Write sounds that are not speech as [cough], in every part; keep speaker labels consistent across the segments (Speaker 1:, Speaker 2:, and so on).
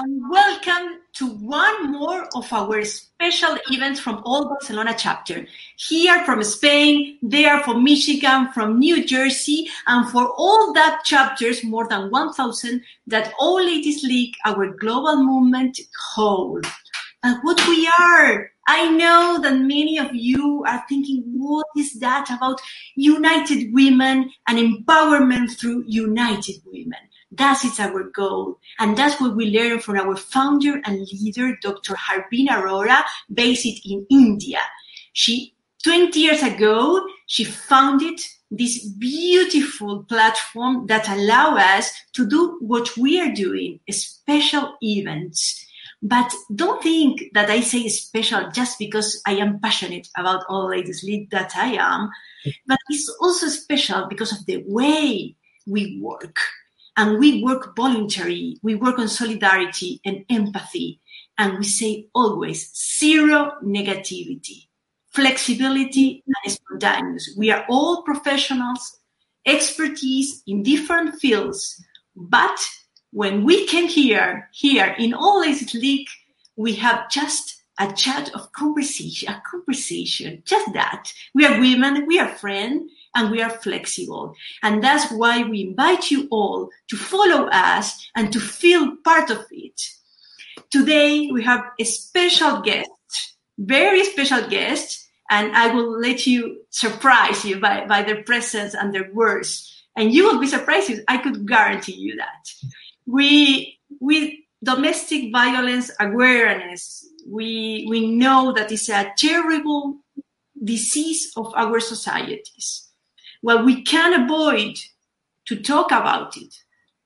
Speaker 1: and welcome to one more of our special events from All Barcelona chapter. Here from Spain, there from Michigan, from New Jersey, and for all that chapters, more than 1,000, that All Ladies League, our global movement, hold. And what we are. I know that many of you are thinking, what is that about united women and empowerment through united women? That is our goal. And that's what we learned from our founder and leader, Dr. Harbeen Arora, based in India. She, 20 years ago, she founded this beautiful platform that allow us to do what we are doing, special events. But don't think that I say special just because I am passionate about All Ladies League that I am, but it's also special because of the way we work and we work voluntary. We work on solidarity and empathy. And we say always zero negativity, flexibility and spontaneous. We are all professionals, expertise in different fields. But when we came here, here in All Ladies League, we have just a chat of conversation, a conversation, just that. We are women, we are friends, and we are flexible. And that's why we invite you all to follow us and to feel part of it. Today we have a special guest, very special guest, and I will let you surprise you by, by their presence and their words. And you will be surprised. I could guarantee you that. We, with domestic violence awareness, we, we know that it's a terrible disease of our societies well, we can't avoid to talk about it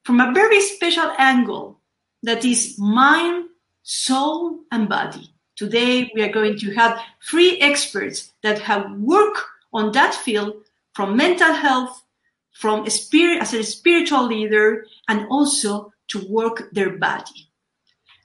Speaker 1: from a very special angle that is mind, soul, and body. Today, we are going to have three experts that have worked on that field from mental health, from spirit as a spiritual leader, and also to work their body.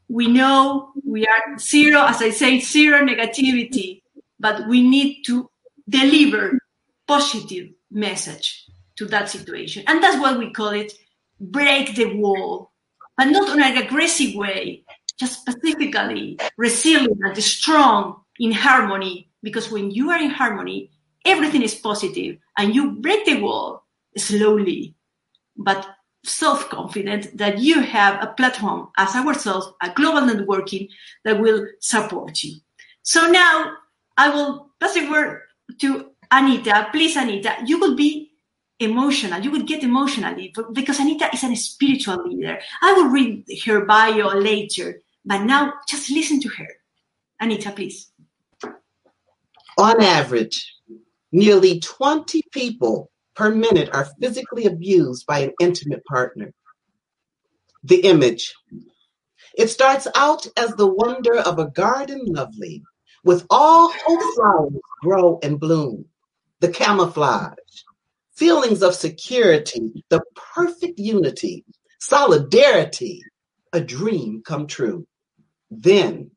Speaker 1: We know we are zero, as I say, zero negativity, but we need to deliver positive message to that situation. And that's why we call it break the wall, but not in an aggressive way, just specifically resilient and strong in harmony. Because when you are in harmony, everything is positive and you break the wall slowly, but self-confident that you have a platform as ourselves, a global networking that will support you. So now I will pass the word to Anita, please, Anita, you will be emotional. You will get emotionally because Anita is a spiritual leader. I will read her bio later, but now just listen to her. Anita, please.
Speaker 2: On average, nearly 20 people per minute are physically abused by an intimate partner. The image. It starts out as the wonder of a garden lovely, with all hope flowers grow and bloom the camouflage, feelings of security, the perfect unity, solidarity, a dream come true. Then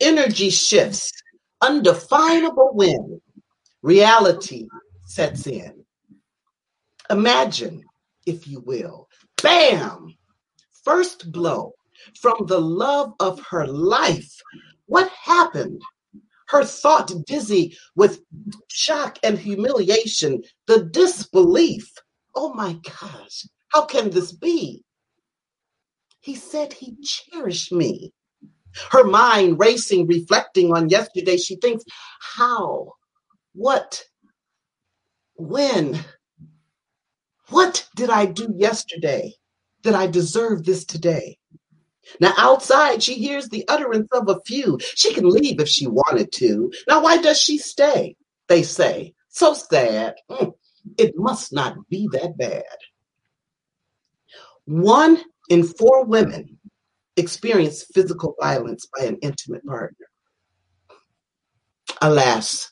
Speaker 2: energy shifts, undefinable wind, reality sets in. Imagine, if you will, bam, first blow from the love of her life. What happened? Her thought dizzy with shock and humiliation, the disbelief. Oh my gosh, how can this be? He said he cherished me. Her mind racing, reflecting on yesterday, she thinks, how? What? When? What did I do yesterday that I deserve this today? Now, outside, she hears the utterance of a few. She can leave if she wanted to. Now, why does she stay? They say. So sad. Mm, it must not be that bad. One in four women experience physical violence by an intimate partner. Alas,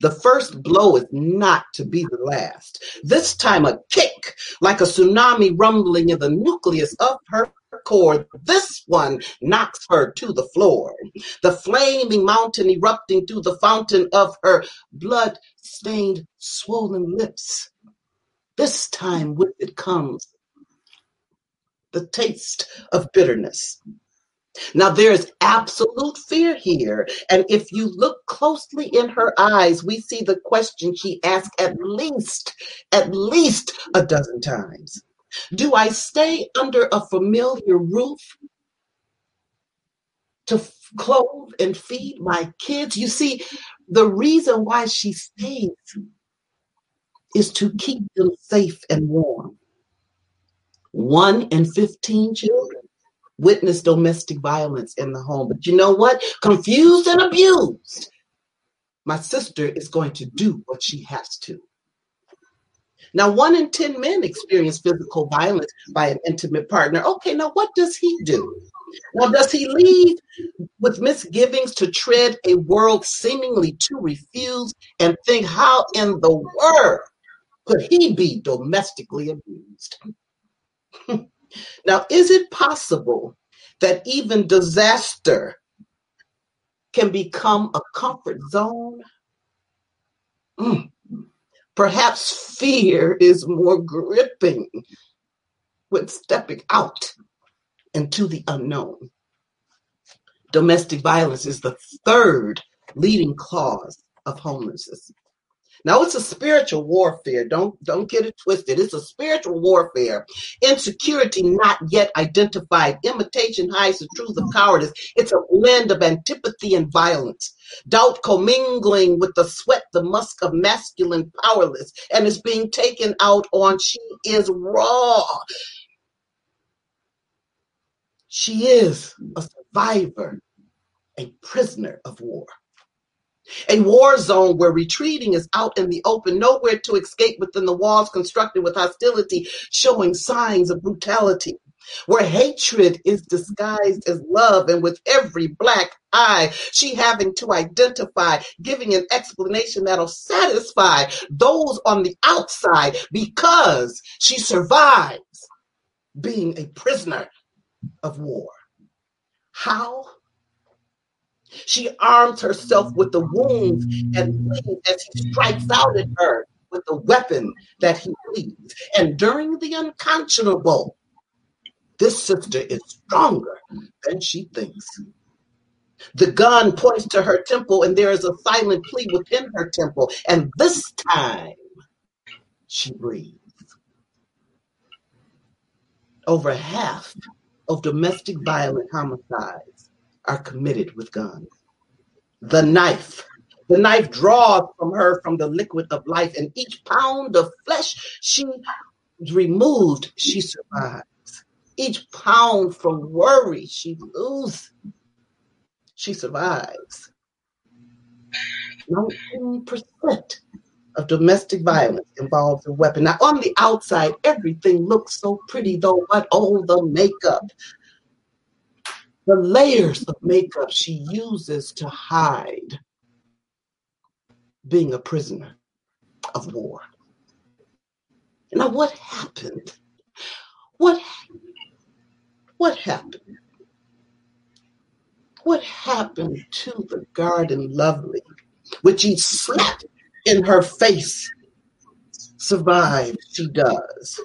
Speaker 2: the first blow is not to be the last. This time, a kick like a tsunami rumbling in the nucleus of her core. This one knocks her to the floor. The flaming mountain erupting through the fountain of her blood stained, swollen lips. This time with it comes the taste of bitterness. Now, there is absolute fear here. And if you look closely in her eyes, we see the question she asked at least, at least a dozen times Do I stay under a familiar roof to clothe and feed my kids? You see, the reason why she stays is to keep them safe and warm. One in 15 children witness domestic violence in the home. But you know what? Confused and abused. My sister is going to do what she has to. Now, one in 10 men experience physical violence by an intimate partner. Okay, now what does he do? Now, does he leave with misgivings to tread a world seemingly to refuse and think, how in the world could he be domestically abused? [laughs] Now, is it possible that even disaster can become a comfort zone? Mm. Perhaps fear is more gripping when stepping out into the unknown. Domestic violence is the third leading cause of homelessness. Now it's a spiritual warfare. Don't don't get it twisted. It's a spiritual warfare. Insecurity not yet identified. Imitation hides the truth of cowardice. It's a blend of antipathy and violence. Doubt commingling with the sweat, the musk of masculine powerless, and is being taken out on she is raw. She is a survivor, a prisoner of war. A war zone where retreating is out in the open, nowhere to escape within the walls constructed with hostility, showing signs of brutality. Where hatred is disguised as love, and with every black eye, she having to identify, giving an explanation that'll satisfy those on the outside because she survives being a prisoner of war. How? She arms herself with the wounds and mm. bleeds as he strikes out at her with the weapon that he bleeds. And during the unconscionable, this sister is stronger than she thinks. The gun points to her temple, and there is a silent plea within her temple. And this time, she breathes. Over half of domestic violent homicides are committed with guns. The knife. The knife draws from her from the liquid of life, and each pound of flesh she removed, she survives. Each pound from worry she loses, she survives. 19% of domestic violence involves a weapon. Now, on the outside, everything looks so pretty, though, but oh, the makeup, the layers of makeup she uses to hide being a prisoner of war. Now, what happened? What what happened? What happened to the garden lovely, which he slapped in her face? Survive, she does.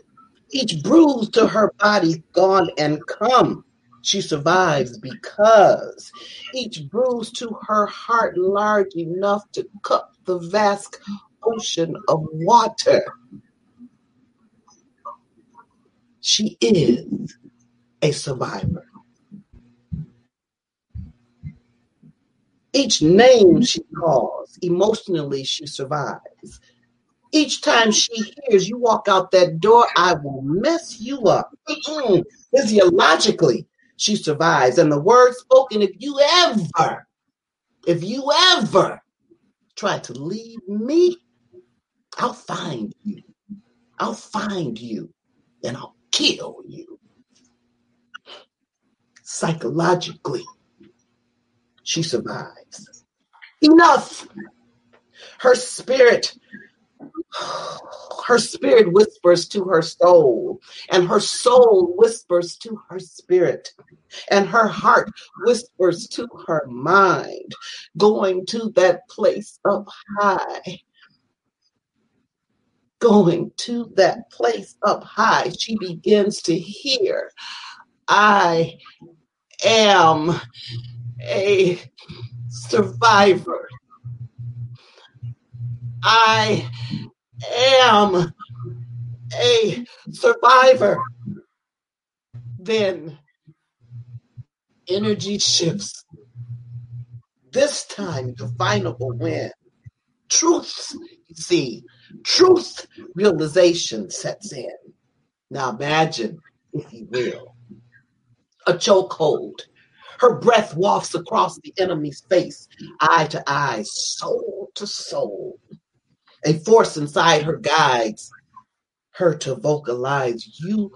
Speaker 2: Each bruise to her body gone and come she survives because each bruise to her heart large enough to cup the vast ocean of water. She is a survivor. Each name she calls, emotionally, she survives. Each time she hears you walk out that door, I will mess you up. Physiologically, she survives. And the word spoken, if you ever, if you ever try to leave me, I'll find you. I'll find you and I'll kill you. Psychologically, she survives. Enough. Her spirit [sighs] her spirit whispers to her soul, and her soul whispers to her spirit, and her heart whispers to her mind, going to that place up high. going to that place up high, she begins to hear, I am a survivor. I am a survivor. Then energy shifts. This time, the final will win. Truth, you see, truth realization sets in. Now imagine, if you will, a chokehold. Her breath wafts across the enemy's face, eye to eye, soul to soul. A force inside her guides her to vocalize, You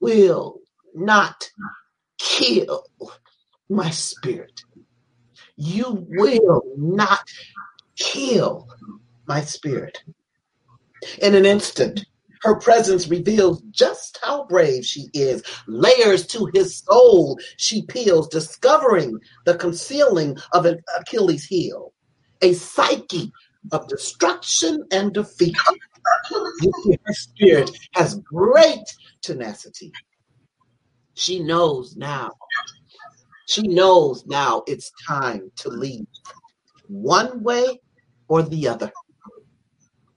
Speaker 2: will not kill my spirit. You will not kill my spirit. In an instant, her presence reveals just how brave she is. Layers to his soul she peels, discovering the concealing of an Achilles heel. A psyche of destruction and defeat. Her spirit has great tenacity. She knows now. She knows now it's time to leave one way or the other.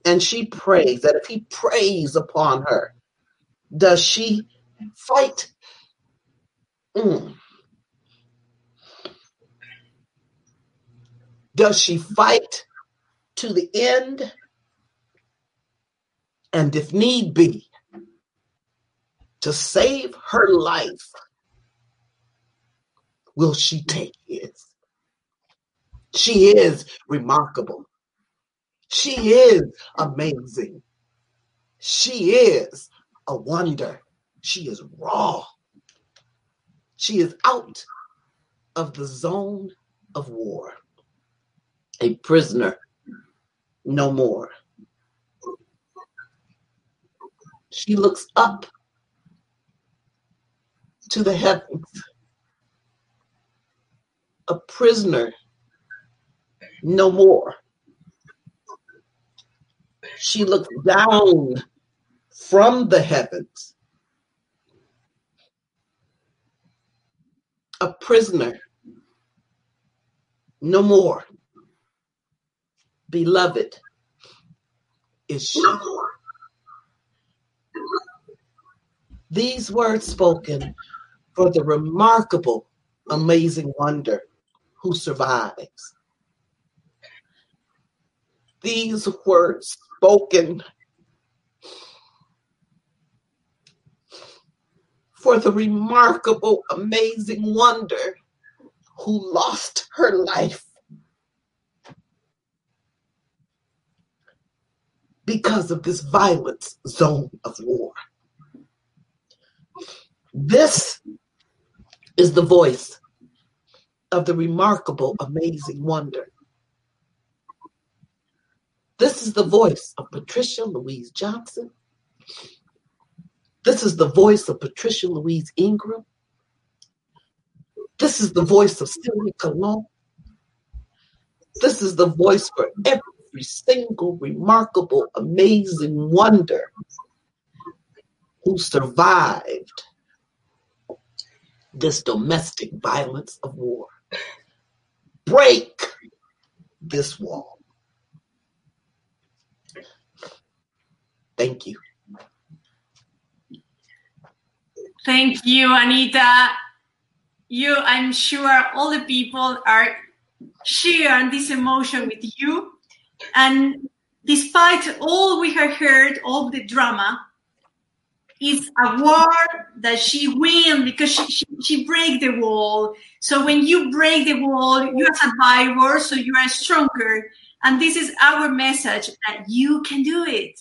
Speaker 2: And she prays that if he preys upon her, does she fight? Mm. Does she fight to the end? And if need be, to save her life, will she take his? She is remarkable. She is amazing. She is a wonder. She is raw. She is out of the zone of war. A prisoner, no more. She looks up to the heavens. A prisoner, no more. She looks down from the heavens. A prisoner, no more. Beloved is she. These words spoken for the remarkable, amazing wonder who survives. These words spoken for the remarkable, amazing wonder who lost her life because of this violence zone of war. This is the voice of the remarkable, amazing wonder. This is the voice of Patricia Louise Johnson. This is the voice of Patricia Louise Ingram. This is the voice of Sylvia Colon. This is the voice for every single remarkable, amazing wonder who survived this domestic violence of war. Break this wall. Thank you.
Speaker 1: Thank you, Anita. You, I'm sure all the people are sharing this emotion with you. And despite all we have heard, all the drama, it's a war that she win because she, she, she break the wall. So when you break the wall, you're a survivor, so you are stronger. And this is our message that you can do it.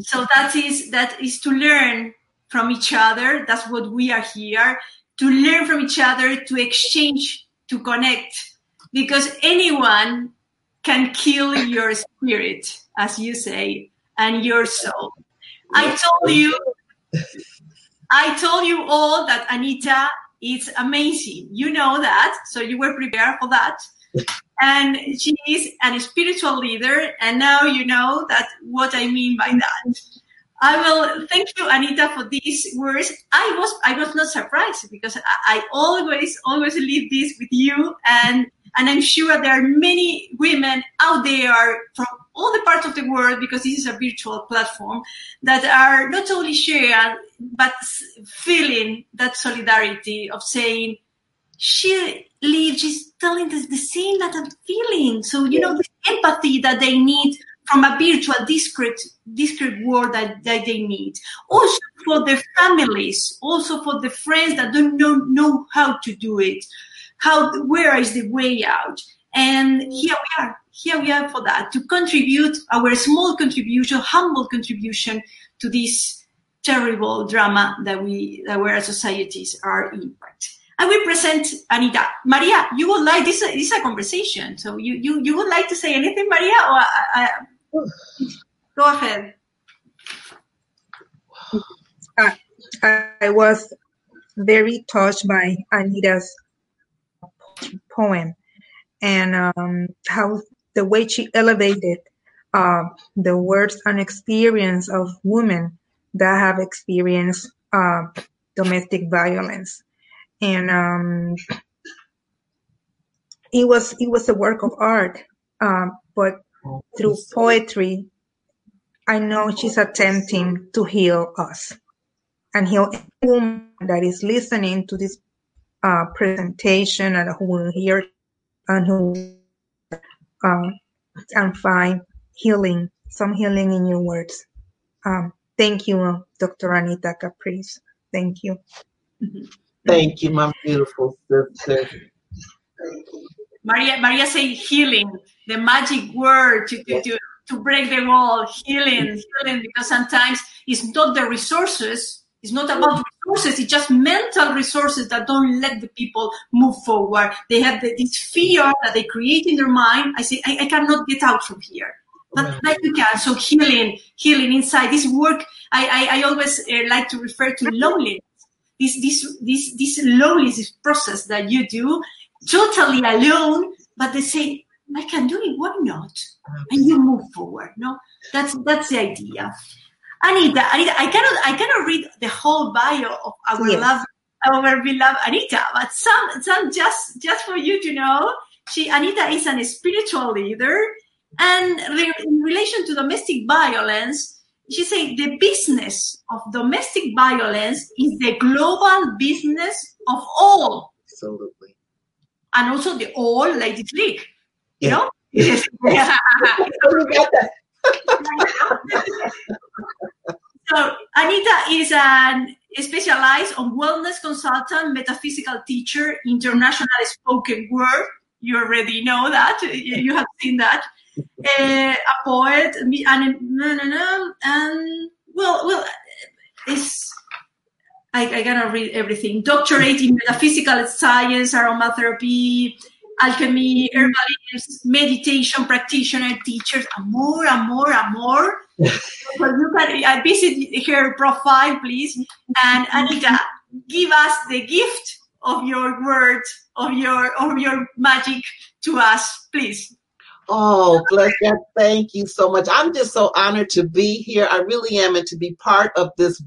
Speaker 1: So that is that is to learn from each other. That's what we are here to learn from each other, to exchange, to connect, because anyone can kill your spirit, as you say, and your soul. I told you I told you all that Anita is amazing. You know that, so you were prepared for that. and she is a spiritual leader. And now you know that what I mean by that. I will thank you, Anita, for these words. I was I was not surprised because I, I always always leave this with you, and and I'm sure there are many women out there from all the parts of the world because this is a virtual platform that are not only sharing but feeling that solidarity of saying she lives, she's telling us the same that I'm feeling. So you know the empathy that they need from a virtual discrete discrete world that, that they need. Also for the families, also for the friends that don't know, know how to do it. How where is the way out? And here we are. Here we are for that to contribute our small contribution, humble contribution to this terrible drama that we that our societies are in. I will present Anita. Maria, you would like this? This is a conversation, so you you you would like to say anything, Maria, or uh, go ahead.
Speaker 3: I, I was very touched by Anita's poem. And um, how the way she elevated uh, the words and experience of women that have experienced uh, domestic violence, and um, it was it was a work of art, um, but through poetry, I know she's attempting to heal us. And heal woman that is listening to this uh, presentation and who will hear and who uh, and find healing, some healing in your words. Um, thank you, Dr. Anita Caprice. Thank you.
Speaker 2: Thank you, my beautiful sister.
Speaker 1: Maria, Maria say healing, the magic word to, to, to, to break the wall, healing, healing, because sometimes it's not the resources, it's not about resources, it's just mental resources that don't let the people move forward. They have the, this fear that they create in their mind. I say, I, I cannot get out from here. But like you can. So healing, healing inside this work. I, I, I always uh, like to refer to loneliness. This, this, this, this loneliness process that you do totally alone, but they say, I can do it, why not? And you move forward. No, that's that's the idea. Anita, Anita, I cannot I cannot read the whole bio of our yes. love our beloved Anita, but some some just just for you to know, she Anita is an spiritual leader, and re, in relation to domestic violence, she said the business of domestic violence is the global business of all.
Speaker 2: Absolutely
Speaker 1: and also the All Ladies League. Yeah. [laughs] [laughs] You know?
Speaker 2: Yes.
Speaker 1: So Anita is an specialized on wellness consultant, metaphysical teacher, international spoken word. You already know that. You, have seen that. Uh, a poet, and and well, well, it's I, I gotta read everything. Doctorate in metaphysical science, aromatherapy, alchemy, herbalism, meditation practitioner, teachers, and more and more and more. [laughs] so you can I visit her profile, please. And Anita, give us the gift of your word, of your of your magic to us, please.
Speaker 2: Oh, bless God. Thank you so much. I'm just so honored to be here. I really am, and to be part of this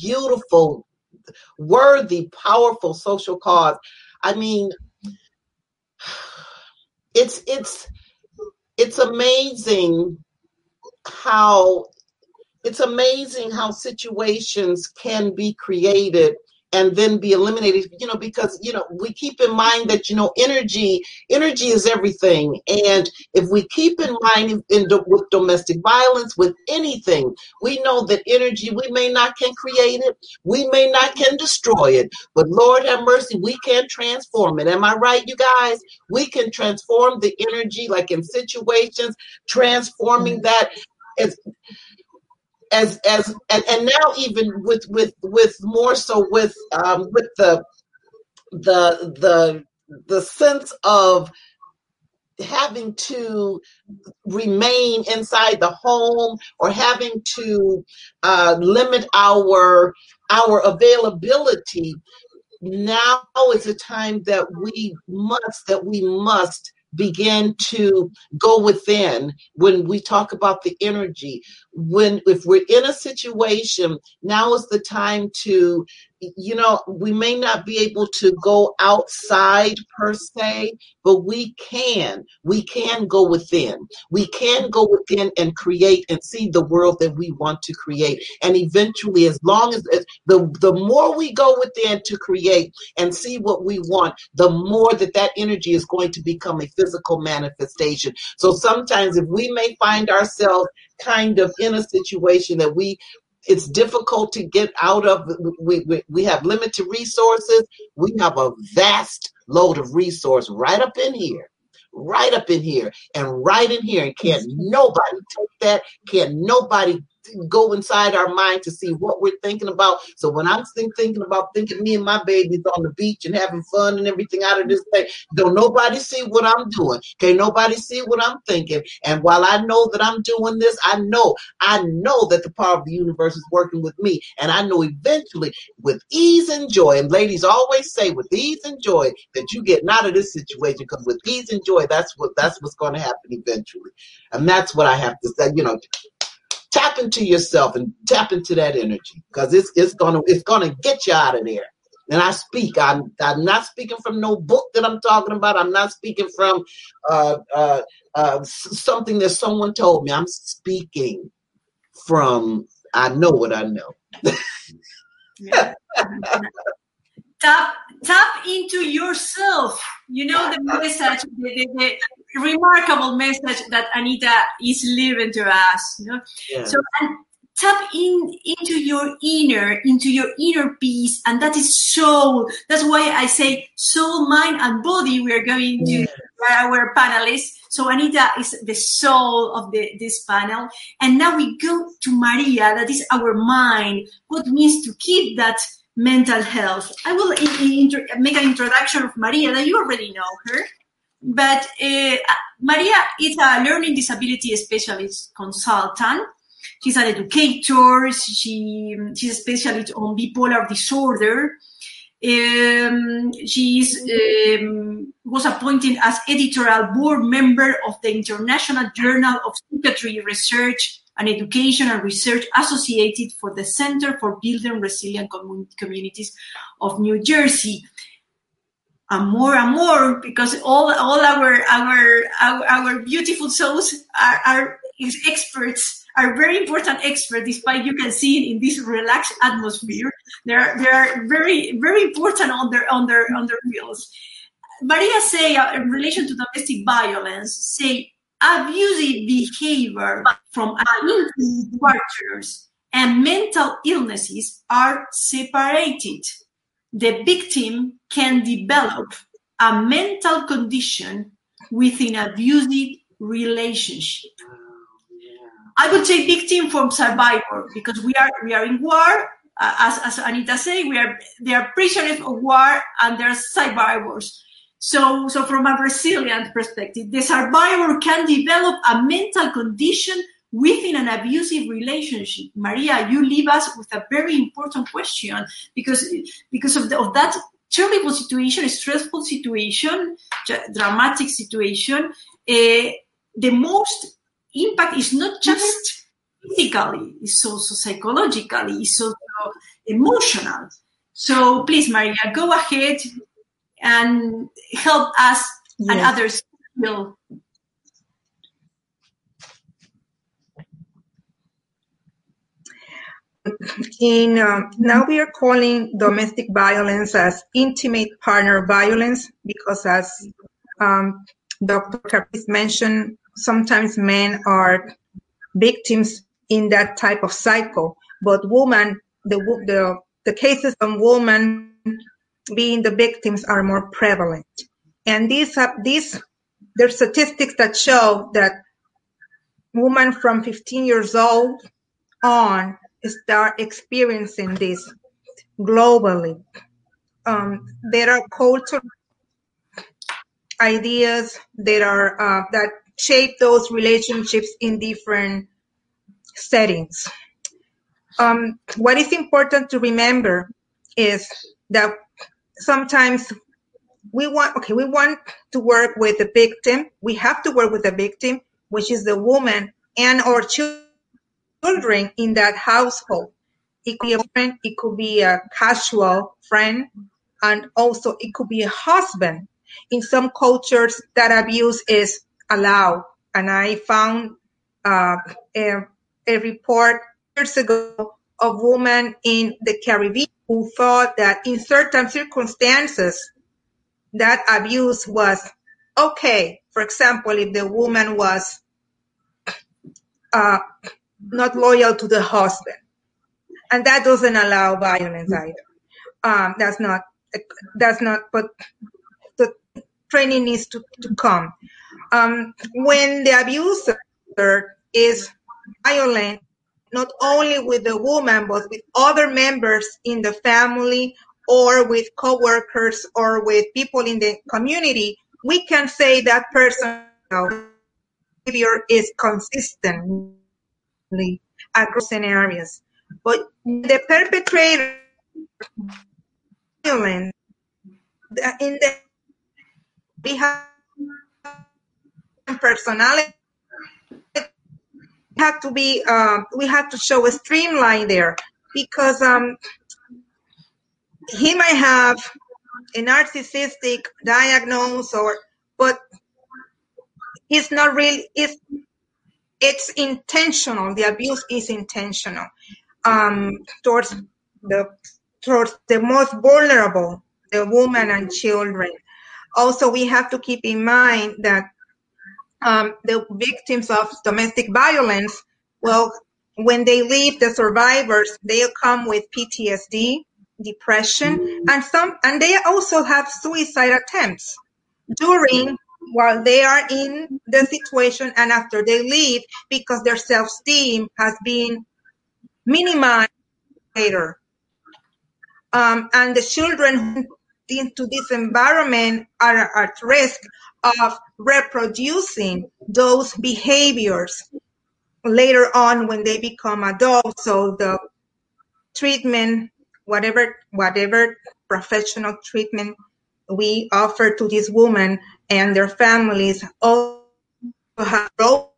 Speaker 2: beautiful worthy, powerful social cause. I mean, it's it's it's amazing how it's amazing how situations can be created and then be eliminated you know because you know we keep in mind that you know energy energy is everything. And if we keep in mind in, in with domestic violence with anything we know that energy we may not can create it we may not can destroy it but lord have mercy we can transform it. Am i right you guys? We can transform the energy like in situations transforming mm-hmm. that as as as and, and now even with with with more so with um with the the the the sense of having to remain inside the home or having to uh, limit our our availability now is a time that we must that we must begin to go within when we talk about the energy when if we're in a situation now is the time to you know we may not be able to go outside per se but we can. We can go within. We can go within and create and see the world that we want to create. And eventually as long as the the more we go within to create and see what we want the more that that energy is going to become a physical manifestation. So sometimes if we may find ourselves kind of in a situation that we it's difficult to get out of. We, we, we have limited resources. We have a vast load of resource right up in here right up in here and right in here and can't nobody take that can't nobody go inside our mind to see what we're thinking about. So when I'm think, thinking about thinking me and my babies on the beach and having fun and everything out of this thing, don't nobody see what I'm doing. Okay, nobody see what I'm thinking. And while I know that I'm doing this, I know, I know that the power of the universe is working with me. And I know eventually with ease and joy, and ladies always say with ease and joy that you get out of this situation because with ease and joy, that's what that's what's going to happen eventually. And that's what I have to say, you know, tap into yourself and tap into that energy because it's it's gonna it's gonna get you out of there. And I speak. I'm I'm not speaking from no book that I'm talking about. I'm not speaking from uh, uh, uh, something that someone told me. I'm speaking from I know what I know. [laughs] [laughs]
Speaker 1: tap tap into yourself. You know the message, the, the, the, remarkable message that Anita is leaving to us. You know? Yeah. So and tap in into your inner, into your inner peace, and that is soul. That's why I say soul, mind, and body. We are going to yeah. our panelists. So Anita is the soul of the, this panel. And now we go to Maria, that is our mind. What means to keep that mental health. I will make an introduction of Maria that you already know her. But uh, Maria is a learning disability specialist consultant. She's an educator. She, she's a specialist on bipolar disorder. Um, she um, was appointed as editorial board member of the International Journal of Psychiatry Research and education and research associated for the Center for Building Resilient Communities of New Jersey. And more and more, because all, all our, our, our, our beautiful souls are, are experts, are very important experts, despite you can see in this relaxed atmosphere. They're, they're very, very important on their, on their, on their fields. Maria say, in relation to domestic violence, say abusive behavior from partners and mental illnesses are separated. The victim can develop a mental condition within abusive relationship. I would say victim from survivor because we are we are in war. Uh, as, as Anita said, we are they are prisoners of war and they're survivors. So, so from a resilient perspective, the survivor can develop a mental condition within an abusive relationship. Maria, you leave us with a very important question because, because of, the, of that terrible situation, stressful situation, dramatic situation, uh, the most impact is not just physically, it's also psychologically, it's also emotional. So please, Maria, go ahead, and help us yes. and others feel
Speaker 3: in uh, now we are calling domestic violence as intimate partner violence because as um, dr Caprice mentioned sometimes men are victims in that type of cycle but women the the, the cases of women being the victims are more prevalent. And these have these there's statistics that show that women from 15 years old on start experiencing this globally. Um, there are cultural ideas that are uh, that shape those relationships in different settings. Um, what is important to remember is that sometimes we want okay we want to work with the victim. We have to work with the victim which is the woman and or children in that household. It could be a friend it could be a casual friend and also it could be a husband. In some cultures that abuse is allowed and i found uh, a, a report years ago of women in the caribbean who thought that in certain circumstances that abuse was okay. For example, if the woman was uh, not loyal to the husband, and that doesn't allow violence either. Um, that's not that's not. But the training needs to, to come. Um, when the abuser is violent, not only with the woman but with other members in the family or with coworkers or with people in the community, we can say that person behavior is consistently across scenarios. But the perpetrator in the we have personality have to be um, we have to show a streamline there because um, he might have a narcissistic diagnosis or but it's not really it's it's intentional. The abuse is intentional um, towards the towards the most vulnerable the women and children. Also we have to keep in mind that um, the victims of domestic violence well when they leave the survivors they come with ptsd depression, and some and they also have suicide attempts during while they are in the situation and after they leave because their self-esteem has been minimized later. Um, and the children into this environment are at risk of reproducing those behaviors later on when they become adults. So the treatment whatever whatever professional treatment we offer to these women and their families also have roles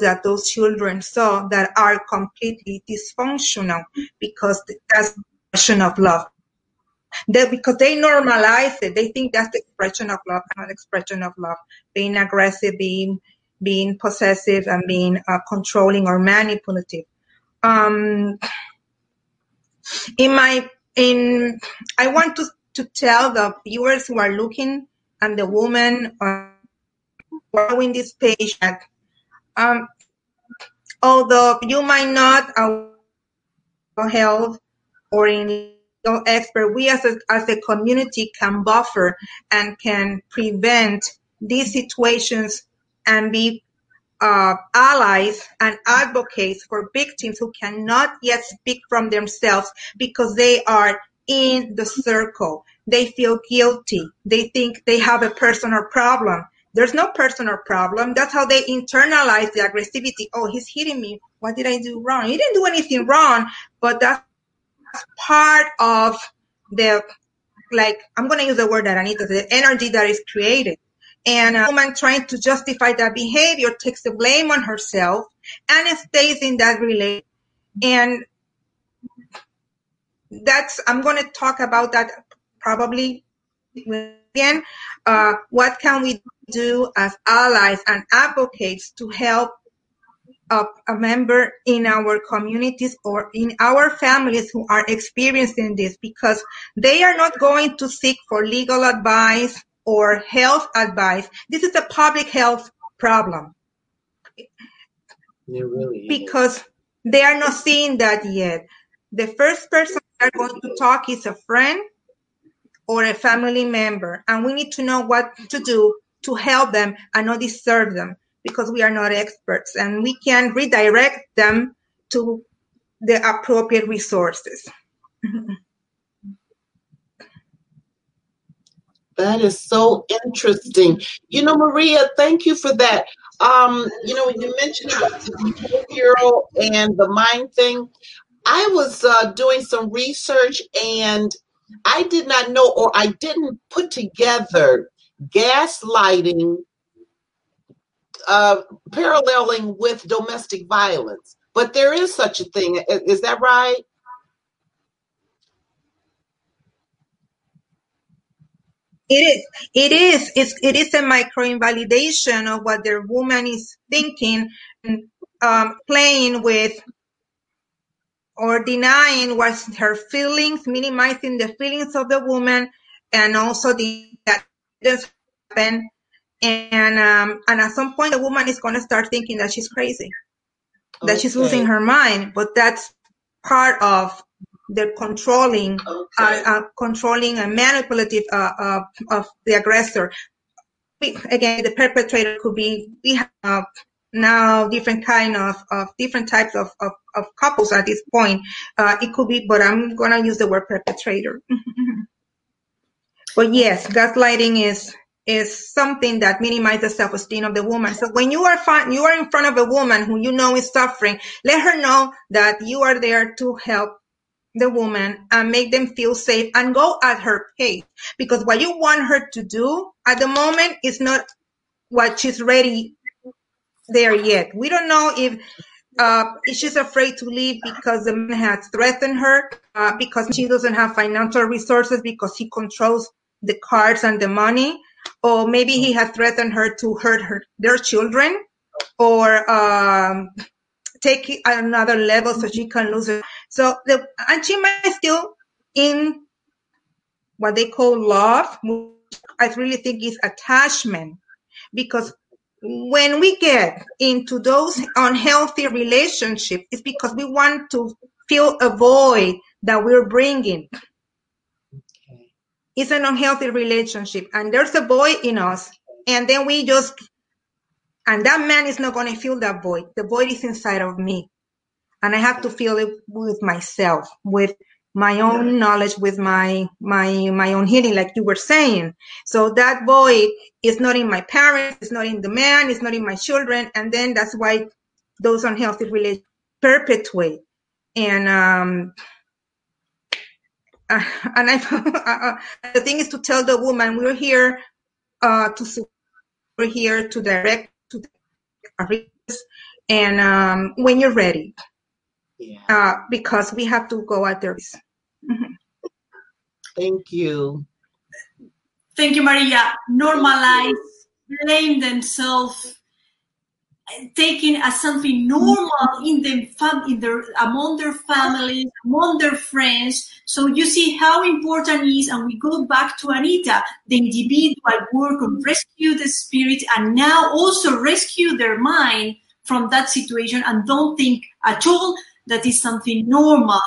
Speaker 3: that those children saw that are completely dysfunctional because that's expression of love. That because they normalize it, they think that's the expression of love, not expression of love. Being aggressive, being being possessive, and being uh, controlling or manipulative. Um, in my in I want to to tell the viewers who are looking and the woman uh, following this page that um, although you might not uh, health or in expert, we as a, as a community can buffer and can prevent these situations and be uh, allies and advocates for victims who cannot yet speak from themselves because they are in the circle. They feel guilty. They think they have a personal problem. There's no personal problem. That's how they internalize the aggressivity. Oh, he's hitting me. What did I do wrong? He didn't do anything wrong, but that's part of the, like, I'm going to use the word that Anita, the energy that is created and a woman trying to justify that behavior takes the blame on herself and stays in that relationship. And that's, I'm going to talk about that probably again. Uh, what can we do as allies and advocates to help a, a, member in our communities or in our families who are experiencing this because they are not going to seek for legal advice or health advice. This is a public health problem.
Speaker 2: Really
Speaker 3: because they are not seeing that yet. The first person they're going to talk is a friend or a family member, and we need to know what to do to help them and not disturb them because we are not experts and we can redirect them to the appropriate resources.
Speaker 2: That is so interesting. You know, Maria, thank you for that. Um, you know, when you mentioned about the behavioral and the mind thing, I was uh, doing some research and I did not know or I didn't put together gaslighting uh, paralleling with domestic violence. But there is such a thing. Is that right?
Speaker 3: It is. It is. It's, it is a micro invalidation of what the woman is thinking, and um, playing with or denying what her feelings, minimizing the feelings of the woman, and also the that happen. And um, and at some point, the woman is going to start thinking that she's crazy, that okay. she's losing her mind. But that's part of the controlling, okay. uh, uh, controlling and manipulative uh, uh of the aggressor. We, again, the perpetrator could be we have now different kind of, of different types of, of, of couples at this point. Uh, it could be, but I'm gonna use the word perpetrator. [laughs] but yes, gaslighting is is something that minimizes self-esteem of the woman. So when you are you are in front of a woman who you know is suffering, let her know that you are there to help the woman and make them feel safe and go at her pace. Because what you want her to do at the moment is not what she's ready there yet. We don't know if uh, she's afraid to leave because the man has threatened her, uh, because she doesn't have financial resources because he controls the cards and the money, or maybe he has threatened her to hurt her their children, or um, take it another level so she can lose it. So the and she might still in what they call love. I really think is attachment because when we get into those unhealthy relationships, it's because we want to fill a void that we're bringing. It's an unhealthy relationship, and there's a void in us, and then we just, and that man is not going to fill that void. The void is inside of me, and I have to fill it with myself, with my own knowledge with my my my own healing like you were saying. So that void is not in my parents it's not in the man it's not in my children. And then that's why those unhealthy relationships perpetuate. And um uh, [laughs] and I, uh, [laughs] the thing is to tell the woman we're here uh, to we're here to direct to and um, when you're ready yeah. uh, because we have to go at there
Speaker 2: Thank you.
Speaker 1: Thank you, Maria. Normalize, blame themselves, taking as something normal in the fam- in their among their families, among their friends. So you see how important is, and we go back to Anita, the individual work of rescue the spirit, and now also rescue their mind from that situation, and don't think at all that is something normal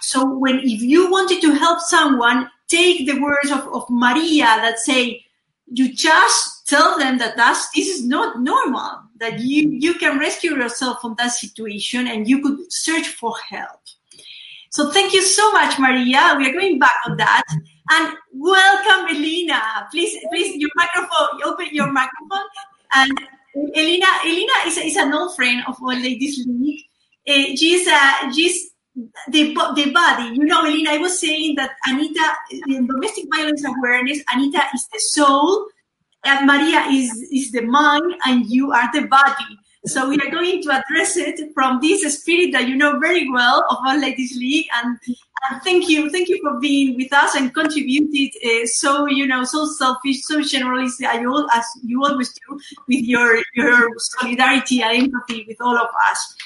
Speaker 1: so when if you wanted to help someone, take the words of, of Maria that say, you just tell them that that's this is not normal, that you, you can rescue yourself from that situation and you could search for help. So thank you so much, Maria. We are going back on that. And welcome, Elena. Please, please, your microphone, open your microphone. And Elena, Elena is, is an old friend of All Ladies League. Uh, she's, uh, she's the, the body. You know, Elena, I was saying that Anita, in domestic violence awareness, Anita is the soul, and Maria is, is the mind, and you are the body. So we are going to address it from this spirit that you know very well of All Ladies League. And, and thank you, thank you for being with us and contributed uh, so you know so selfish, so generous as you, as you always do with your your solidarity and empathy with all of us.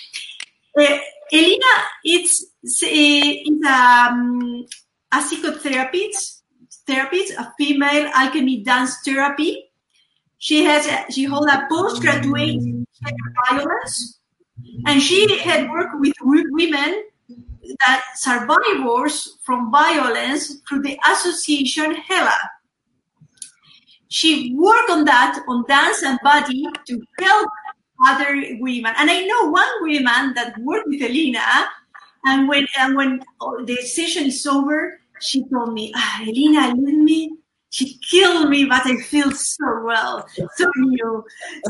Speaker 1: Uh, Elena it's, is um, a psychotherapist, therapist, a female alchemy dance therapy. She has a, she holds a postgraduate in violence, and she had worked with women that survivors from violence through the association Hela. She worked on that on dance and body to help other women. And I know one woman that worked with Elena, and when and when the session is over, she told me, ah, Elena, leave me. She killed me, but I feel so well, so new.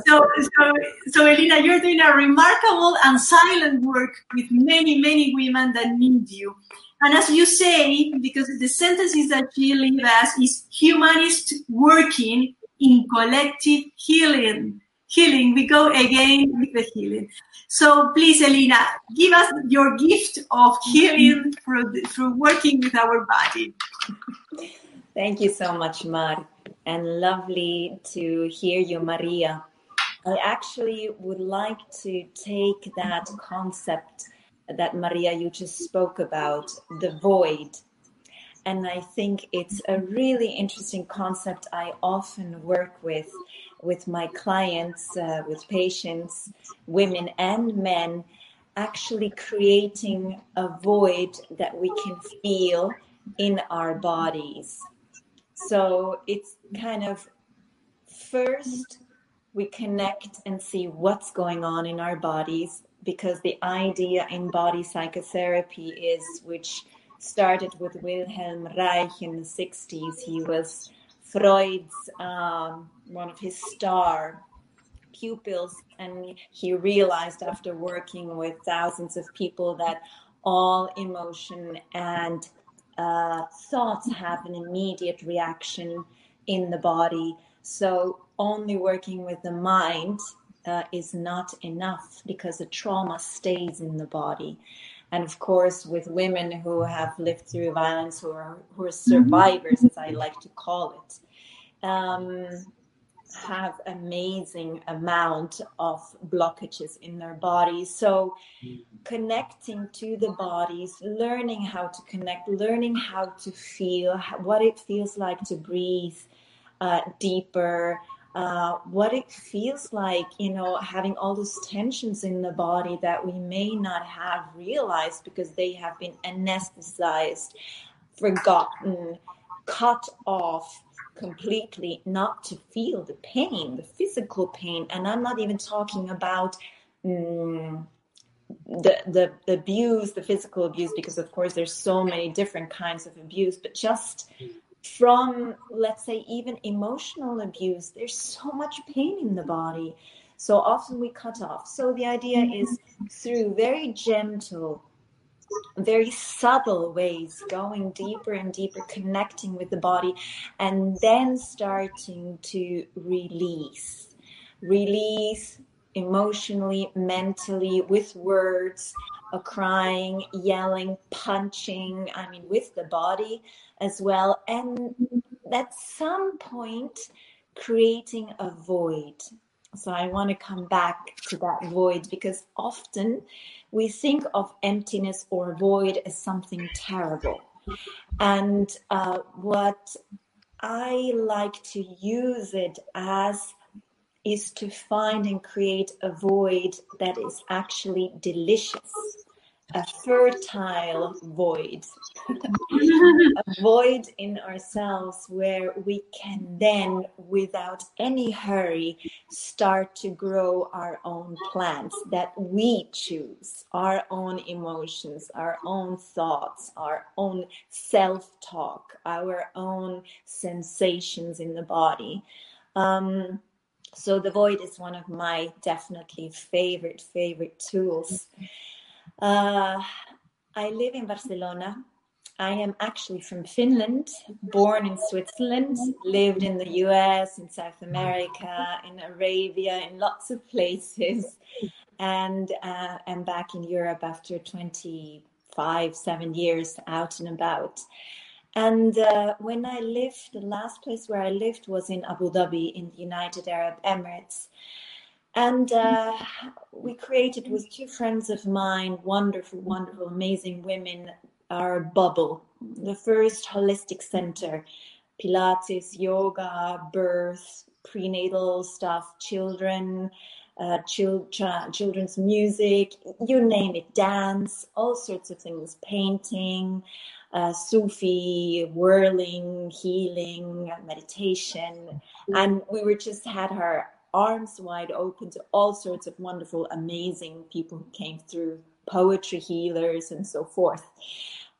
Speaker 1: So, so, so, Elena, you're doing a remarkable and silent work with many, many women that need you. And as you say, because the sentences that she leave us is humanist working in collective healing. Healing. We go again with the healing. So please, Elena, give us your gift of mm-hmm. healing through, through working with our body.
Speaker 4: Thank you so much, Mar, and lovely to hear you, Maria. I actually would like to take that concept that Maria you just spoke about, the void. And I think it's a really interesting concept I often work with with my clients, uh, with patients, women and men, actually creating a void that we can feel in our bodies. So it's kind of first we connect and see what's going on in our bodies because the idea in body psychotherapy is which started with Wilhelm Reich in the 60s. He was Freud's um, one of his star pupils, and he realized after working with thousands of people that all emotion and uh, thoughts have an immediate reaction in the body. So only working with the mind uh, is not enough because the trauma stays in the body. And of course, with women who have lived through violence, who are who are survivors, as I like to call it, um, have amazing amount of blockages in their bodies. So connecting to the bodies, learning how to connect, learning how to feel, what it feels like to breathe uh, deeper, uh, what it feels like, you know, having all those tensions in the body that we may not have realized because they have been anesthetized, forgotten, cut off completely, not to feel the pain, the physical pain. And I'm not even talking about. Um, the, the the abuse the physical abuse because of course there's so many different kinds of abuse but just from let's say even emotional abuse there's so much pain in the body so often we cut off so the idea is through very gentle very subtle ways going deeper and deeper connecting with the body and then starting to release release emotionally mentally with words uh, crying yelling punching i mean with the body as well. And at some point, creating a void. So I want to come back to that void because often we think of emptiness or void as something terrible. And uh, what I like to use it as is to find and create a void that is actually delicious a fertile void, a [laughs] void in ourselves where we can then, without any hurry, start to grow our own plants that we choose, our own emotions, our own thoughts, our own self talk, our own sensations in the body. Um, so the void is one of my definitely favorite favorite tools uh, I live in Barcelona. I am actually from Finland, born in Switzerland, lived in the US, in South America, in Arabia, in lots of places, and uh, am back in Europe after 25, seven years out and about. And uh, when I lived, the last place where I lived was in Abu Dhabi in the United Arab Emirates. And uh, we created with two friends of mine, wonderful, wonderful, amazing women, our bubble, the first holistic center, Pilates, yoga, birth, prenatal stuff, children, uh, children's music, you name it, dance, all sorts of things, painting, uh, Sufi, whirling, healing, meditation. And we were just had her arms wide open to all sorts of wonderful, amazing people who came through, poetry healers, and so forth.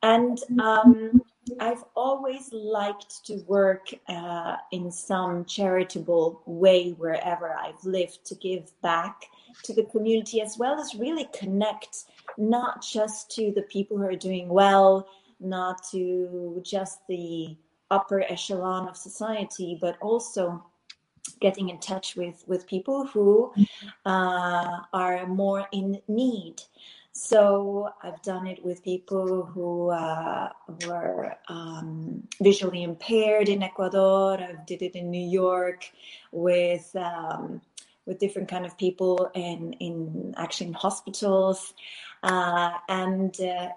Speaker 4: And um, I've always liked to work uh, in some charitable way wherever I've lived to give back to the community as well as really connect not just to the people who are doing well not to just the upper echelon of society, but also getting in touch with with people who uh, are more in need. So I've done it with people who uh, were um, visually impaired in Ecuador. I've did it in New York with um, with different kind of people in in actually in hospitals, uh, and uh,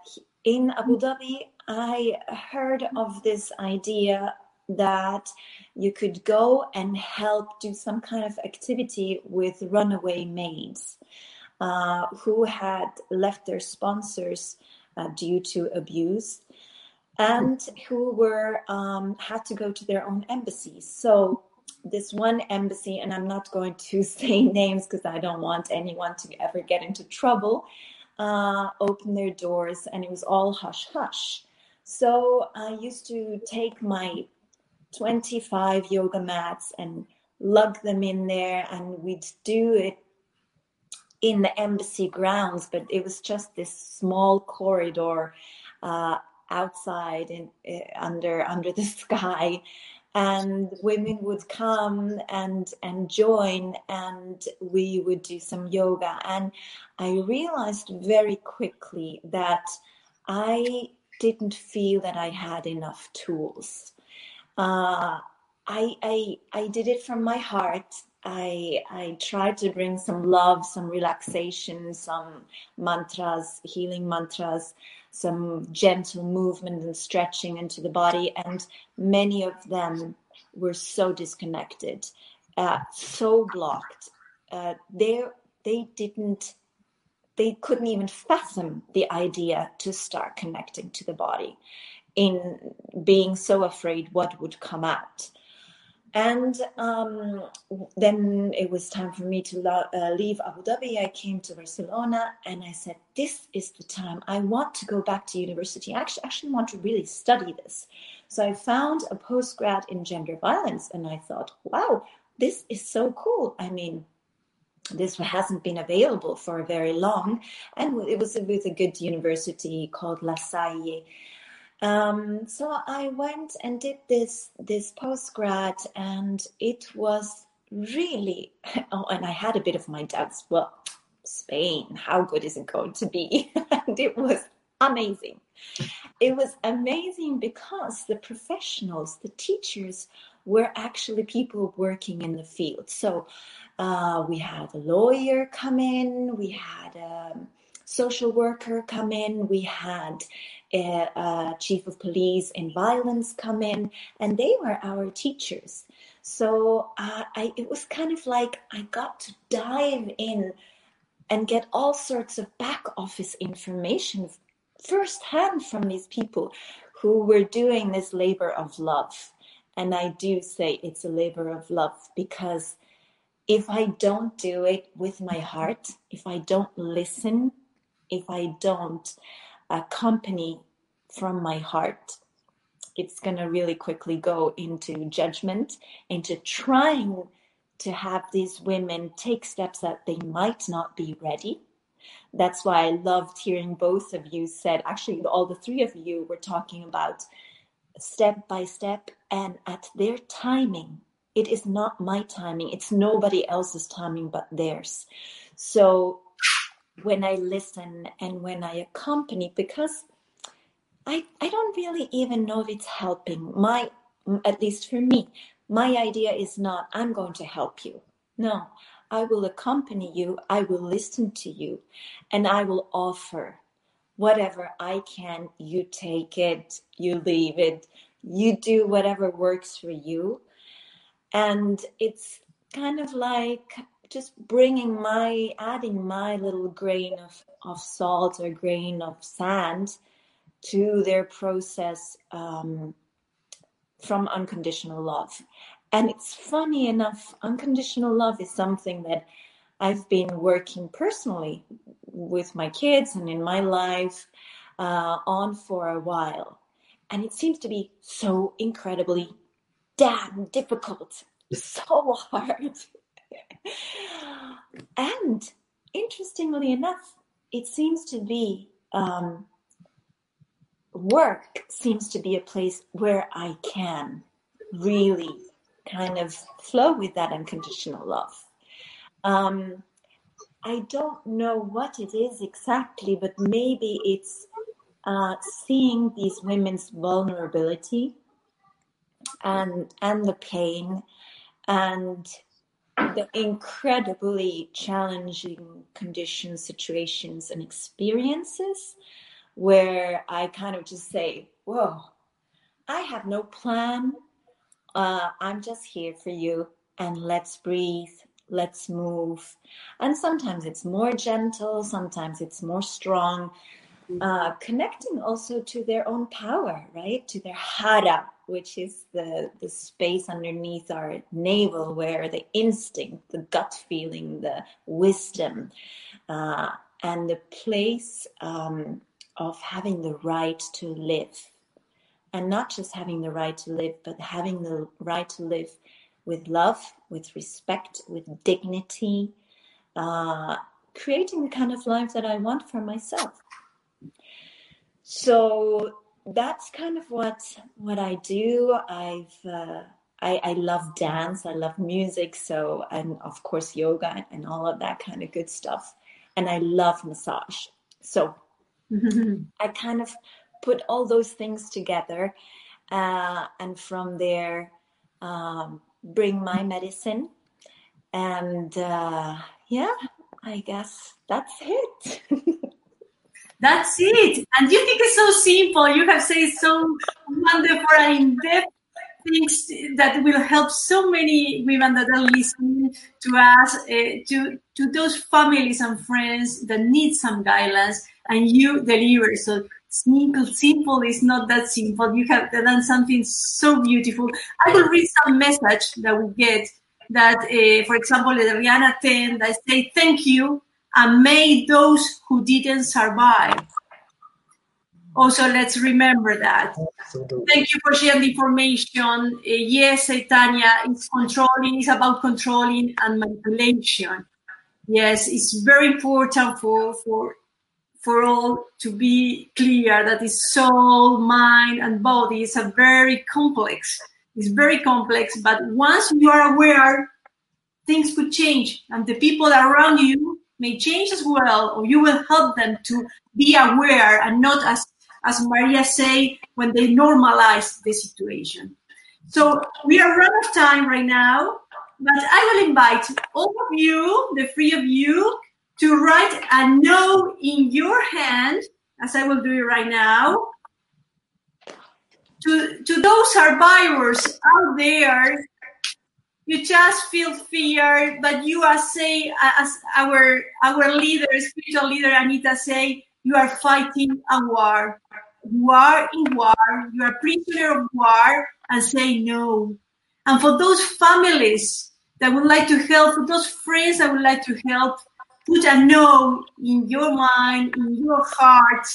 Speaker 4: in Abu Dhabi, I heard of this idea that you could go and help do some kind of activity with runaway maids uh, who had left their sponsors uh, due to abuse and who were um, had to go to their own embassies. So this one embassy, and I'm not going to [laughs] say names because I don't want anyone to ever get into trouble, uh, opened their doors, and it was all hush hush. So I used to take my 25 yoga mats and lug them in there, and we'd do it in the embassy grounds, but it was just this small corridor uh, outside uh, under under the [laughs] sky. And women would come and and join and we would do some yoga. And i realized very quickly that i didn't feel that i had enough tools uh, I, I i did it from my heart I I tried to bring some love, some relaxation, some mantras, healing mantras, some gentle movement and stretching into the body, and many of them were so disconnected, uh, so blocked. Uh, they they didn't they couldn't even fathom the idea to start connecting to the body in being so afraid what would come out and um, then it was time for me to lo- uh, leave Abu Dhabi. I came to Barcelona and I said, This is the time. I want to go back to university. I actually, actually want to really study this. So I found a postgrad in gender violence and I thought, wow, this is so cool. I mean, this hasn't been available for very long. And it was with a good university called La Salle um, so I went and did this this postgrad, and it was really [laughs] oh, and I had a bit of my doubts. Well, Spain, how good is it going to be? [laughs] and it was amazing. It was amazing because the professionals, the teachers, were actually people working in the field. So uh, we had a lawyer come in, we had a social worker come in, we had a, a chief of police and violence come in, and they were our teachers. So uh, I, it was kind of like I got to dive in and get all sorts of back office information firsthand from these people who were doing this labor of love. And I do say it's a labor of love because if I don't do it with my heart, if I don't listen if I don't accompany from my heart, it's going to really quickly go into judgment, into trying to have these women take steps that they might not be ready. That's why I loved hearing both of you said, actually, all the three of you were talking about step by step and at their timing. It is not my timing, it's nobody else's timing but theirs. So when I listen and when I accompany because I, I don't really even know if it's helping. My, at least for me, my idea is not, I'm going to help you. No, I will accompany you, I will listen to you, and I will offer whatever I can. You take it, you leave it, you do whatever works for you. And it's kind of like just bringing my adding my little grain of, of salt or grain of sand to their process um, from unconditional love. And it's funny enough unconditional love is something that i've been working personally with my kids and in my life uh, on for a while. And it seems to be so incredibly damn difficult [laughs] so hard and interestingly enough, it seems to be um, work seems to be a place where I can really kind of flow with that unconditional love. Um, I don't know what it is exactly, but maybe it's uh, seeing these women's vulnerability and and the pain and the incredibly challenging conditions, situations, and experiences where I kind of just say, Whoa, I have no plan. Uh, I'm just here for you, and let's breathe, let's move. And sometimes it's more gentle, sometimes it's more strong. Uh, connecting also to their own power, right? To their hara, which is the, the space underneath our navel where the instinct, the gut feeling, the wisdom, uh, and the place um, of having the right to live. And not just having the right to live, but having the right to live with love, with respect, with dignity, uh, creating the kind of life that I want for myself. So that's kind of what what I do. I've uh, I, I love dance. I love music. So and of course yoga and all of that kind of good stuff. And I love massage. So [laughs] I kind of put all those things together, uh, and from there um, bring my medicine. And uh, yeah, I guess that's it. [laughs]
Speaker 1: That's it. And you think it's so simple. You have said so wonderful and in-depth things that will help so many women that are listening to us, uh, to, to those families and friends that need some guidance and you deliver. So simple, simple is not that simple. You have done something so beautiful. I will read some message that we get that, uh, for example, Rihanna 10 that say, thank you and made those who didn't survive. Also, let's remember that. Absolutely. Thank you for sharing the information. Uh, yes, Tanya, it's controlling, it's about controlling and manipulation. Yes, it's very important for, for, for all to be clear that the soul, mind, and body is a very complex. It's very complex, but once you are aware, things could change, and the people around you may change as well, or you will help them to be aware and not as as Maria say when they normalize the situation. So we are run of time right now, but I will invite all of you, the three of you, to write a no in your hand, as I will do it right now, to, to those survivors out there you just feel fear, but you are saying, as our our leader, spiritual leader Anita say, you are fighting a war. You are in war. You are prisoner of war, and say no. And for those families that would like to help, for those friends that would like to help, put a no in your mind, in your heart,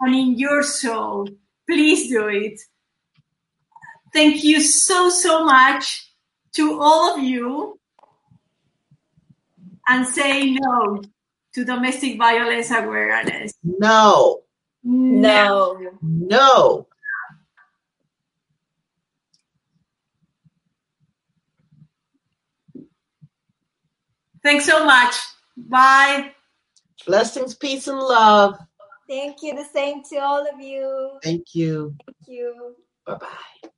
Speaker 1: and in your soul. Please do it. Thank you so, so much to all of you and say no to domestic violence awareness?
Speaker 2: No.
Speaker 4: No.
Speaker 2: No.
Speaker 1: Thanks so much. Bye.
Speaker 2: Blessings, peace, and love.
Speaker 4: Thank you. The same to all of you.
Speaker 2: Thank you.
Speaker 4: Thank you.
Speaker 2: Bye bye.